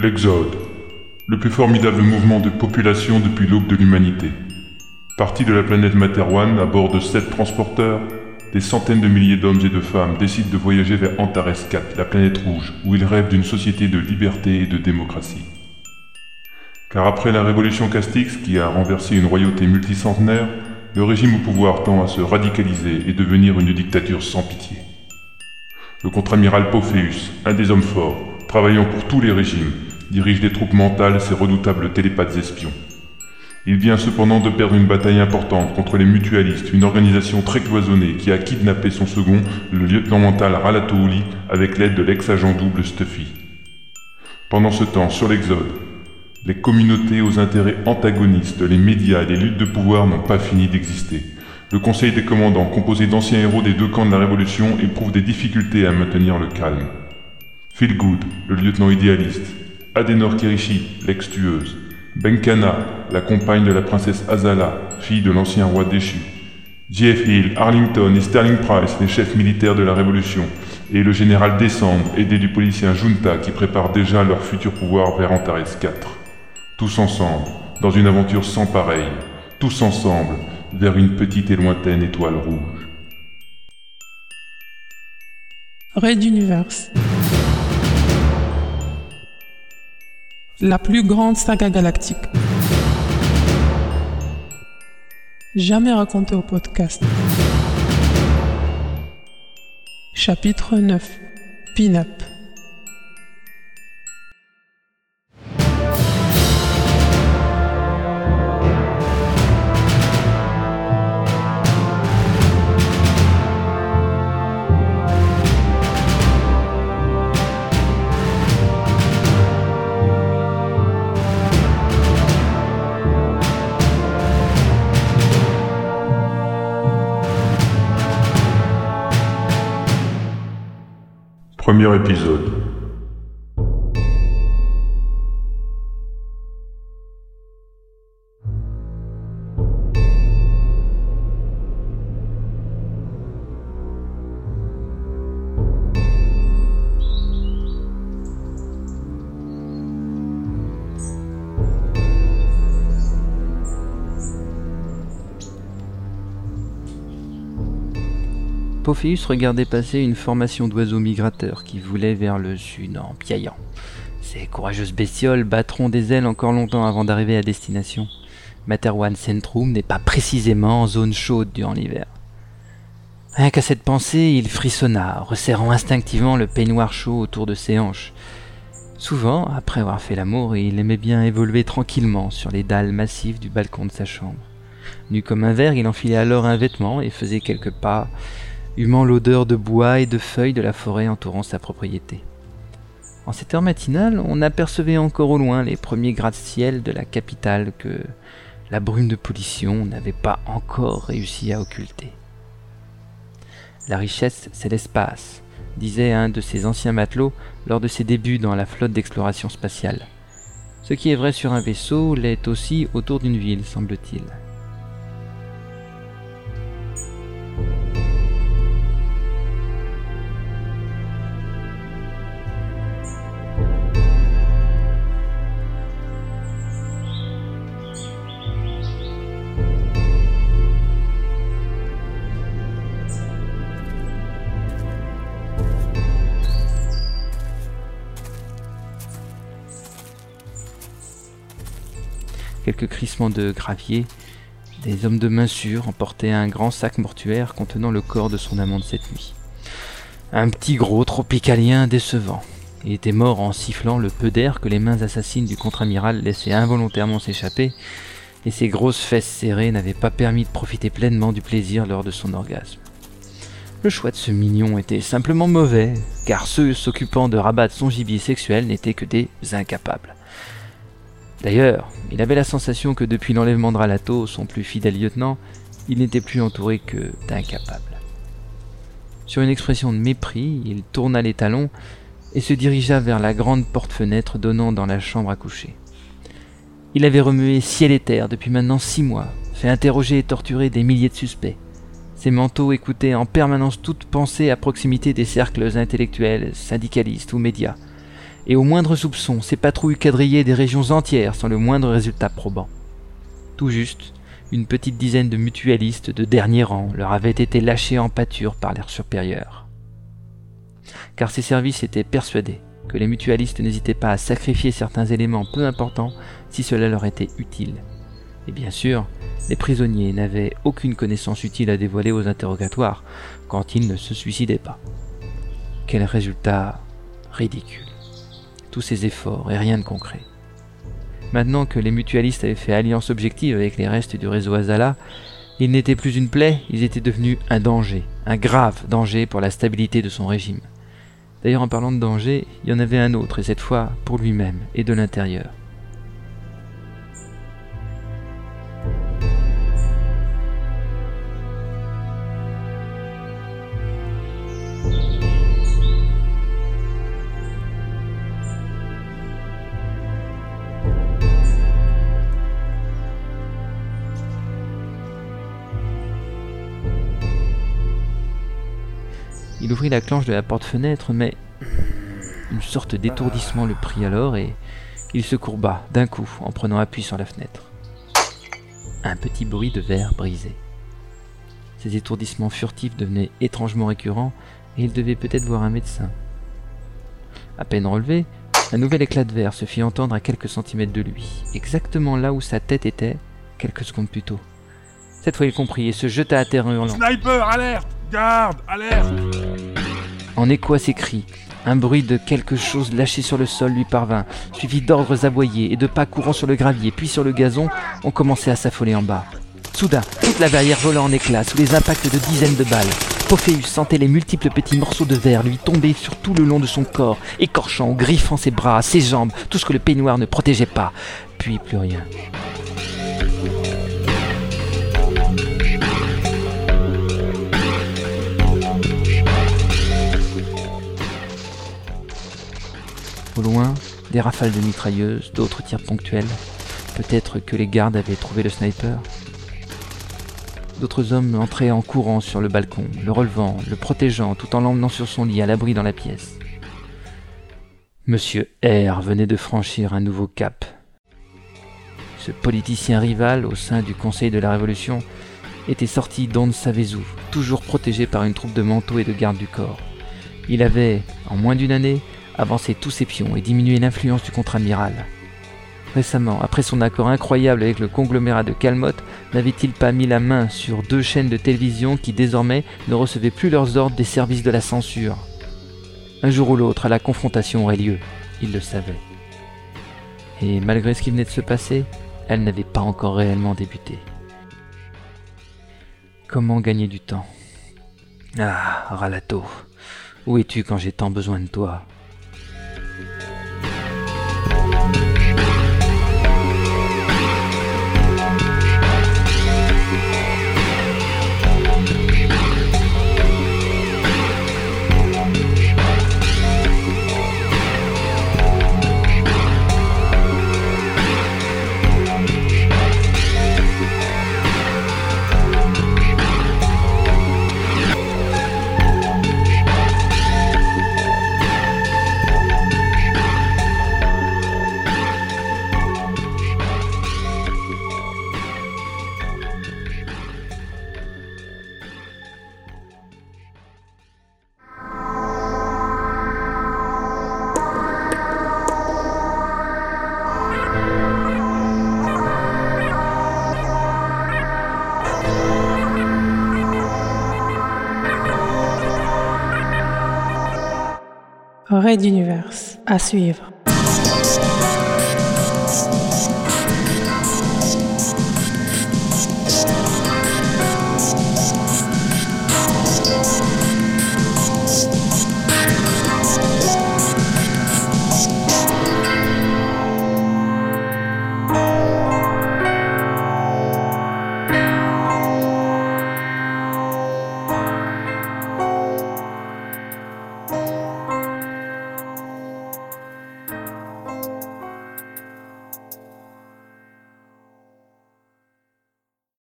L'Exode, le plus formidable mouvement de population depuis l'aube de l'humanité. Parti de la planète Materwan à bord de sept transporteurs, des centaines de milliers d'hommes et de femmes décident de voyager vers Antares 4, la planète rouge, où ils rêvent d'une société de liberté et de démocratie. Car après la révolution Castix, qui a renversé une royauté multicentenaire, le régime au pouvoir tend à se radicaliser et devenir une dictature sans pitié. Le contre-amiral Pophéus, un des hommes forts, travaillant pour tous les régimes, dirige des troupes mentales ces redoutables télépathes espions. Il vient cependant de perdre une bataille importante contre les mutualistes, une organisation très cloisonnée qui a kidnappé son second, le lieutenant mental Ralatouli, avec l'aide de l'ex-agent double Stuffy. Pendant ce temps, sur l'Exode, les communautés aux intérêts antagonistes, les médias et les luttes de pouvoir n'ont pas fini d'exister. Le Conseil des commandants, composé d'anciens héros des deux camps de la Révolution, éprouve des difficultés à maintenir le calme. Good, le lieutenant idéaliste, Adenor Kirishi, l'ex-tueuse, Benkana, la compagne de la princesse Azala, fille de l'ancien roi déchu, Jeff Hill, Arlington et Sterling Price, les chefs militaires de la Révolution, et le général Décembre, aidé du policier Junta qui prépare déjà leur futur pouvoir vers Antares 4. Tous ensemble, dans une aventure sans pareille, tous ensemble, vers une petite et lointaine étoile rouge. Red Universe. La plus grande saga galactique. Jamais racontée au podcast. Chapitre 9. Pin-up. Premier épisode. Pophéus regardait passer une formation d'oiseaux migrateurs qui voulaient vers le sud en piaillant. Ces courageuses bestioles battront des ailes encore longtemps avant d'arriver à destination. Materwan Centrum n'est pas précisément en zone chaude durant l'hiver. Rien qu'à cette pensée, il frissonna, resserrant instinctivement le peignoir chaud autour de ses hanches. Souvent, après avoir fait l'amour, il aimait bien évoluer tranquillement sur les dalles massives du balcon de sa chambre. Nu comme un verre, il enfilait alors un vêtement et faisait quelques pas humant l'odeur de bois et de feuilles de la forêt entourant sa propriété. En cette heure matinale, on apercevait encore au loin les premiers gratte-ciel de la capitale que la brume de pollution n'avait pas encore réussi à occulter. La richesse, c'est l'espace, disait un de ses anciens matelots lors de ses débuts dans la flotte d'exploration spatiale. Ce qui est vrai sur un vaisseau l'est aussi autour d'une ville, semble-t-il. Quelques crissements de gravier, des hommes de main sûre emportaient un grand sac mortuaire contenant le corps de son amant de cette nuit. Un petit gros tropicalien décevant. Il était mort en sifflant le peu d'air que les mains assassines du contre-amiral laissaient involontairement s'échapper, et ses grosses fesses serrées n'avaient pas permis de profiter pleinement du plaisir lors de son orgasme. Le choix de ce mignon était simplement mauvais, car ceux s'occupant de rabattre son gibier sexuel n'étaient que des incapables. D'ailleurs, il avait la sensation que depuis l'enlèvement de Ralato, son plus fidèle lieutenant, il n'était plus entouré que d'incapables. Sur une expression de mépris, il tourna les talons et se dirigea vers la grande porte-fenêtre donnant dans la chambre à coucher. Il avait remué ciel et terre depuis maintenant six mois, fait interroger et torturer des milliers de suspects. Ses manteaux écoutaient en permanence toute pensée à proximité des cercles intellectuels, syndicalistes ou médias et au moindre soupçon, ces patrouilles quadrillaient des régions entières sans le moindre résultat probant. Tout juste, une petite dizaine de mutualistes de dernier rang leur avaient été lâchés en pâture par leurs supérieurs. Car ces services étaient persuadés que les mutualistes n'hésitaient pas à sacrifier certains éléments peu importants si cela leur était utile. Et bien sûr, les prisonniers n'avaient aucune connaissance utile à dévoiler aux interrogatoires quand ils ne se suicidaient pas. Quel résultat ridicule. Tous ces efforts et rien de concret. Maintenant que les mutualistes avaient fait alliance objective avec les restes du réseau Azala, ils n'étaient plus une plaie, ils étaient devenus un danger, un grave danger pour la stabilité de son régime. D'ailleurs, en parlant de danger, il y en avait un autre, et cette fois pour lui-même et de l'intérieur. Il ouvrit la clenche de la porte-fenêtre, mais une sorte d'étourdissement le prit alors et il se courba d'un coup en prenant appui sur la fenêtre. Un petit bruit de verre brisé. Ces étourdissements furtifs devenaient étrangement récurrents et il devait peut-être voir un médecin. À peine relevé, un nouvel éclat de verre se fit entendre à quelques centimètres de lui, exactement là où sa tête était quelques secondes plus tôt. Cette fois il comprit et se jeta à terre en hurlant. Sniper, alerte Garde, alerte En écho à ses cris, un bruit de quelque chose lâché sur le sol lui parvint, suivi d'ordres aboyés et de pas courant sur le gravier, puis sur le gazon, on commençait à s'affoler en bas. Soudain, toute la verrière vola en éclats sous les impacts de dizaines de balles. Pophéus sentait les multiples petits morceaux de verre lui tomber sur tout le long de son corps, écorchant, griffant ses bras, ses jambes, tout ce que le peignoir ne protégeait pas. Puis plus rien. Au loin, des rafales de mitrailleuses, d'autres tirs ponctuels. Peut-être que les gardes avaient trouvé le sniper. D'autres hommes entraient en courant sur le balcon, le relevant, le protégeant, tout en l'emmenant sur son lit à l'abri dans la pièce. Monsieur R venait de franchir un nouveau cap. Ce politicien rival au sein du Conseil de la Révolution était sorti d'on ne savait où, toujours protégé par une troupe de manteaux et de gardes du corps. Il avait, en moins d'une année, avancé tous ses pions et diminué l'influence du contre-amiral. Récemment, après son accord incroyable avec le conglomérat de Calmotte, n'avait-il pas mis la main sur deux chaînes de télévision qui désormais ne recevaient plus leurs ordres des services de la censure? Un jour ou l'autre, la confrontation aurait lieu, il le savait. Et malgré ce qui venait de se passer, elle n'avait pas encore réellement débuté. Comment gagner du temps? Ah, Ralato, où es-tu quand j'ai tant besoin de toi? Raid d'univers à suivre.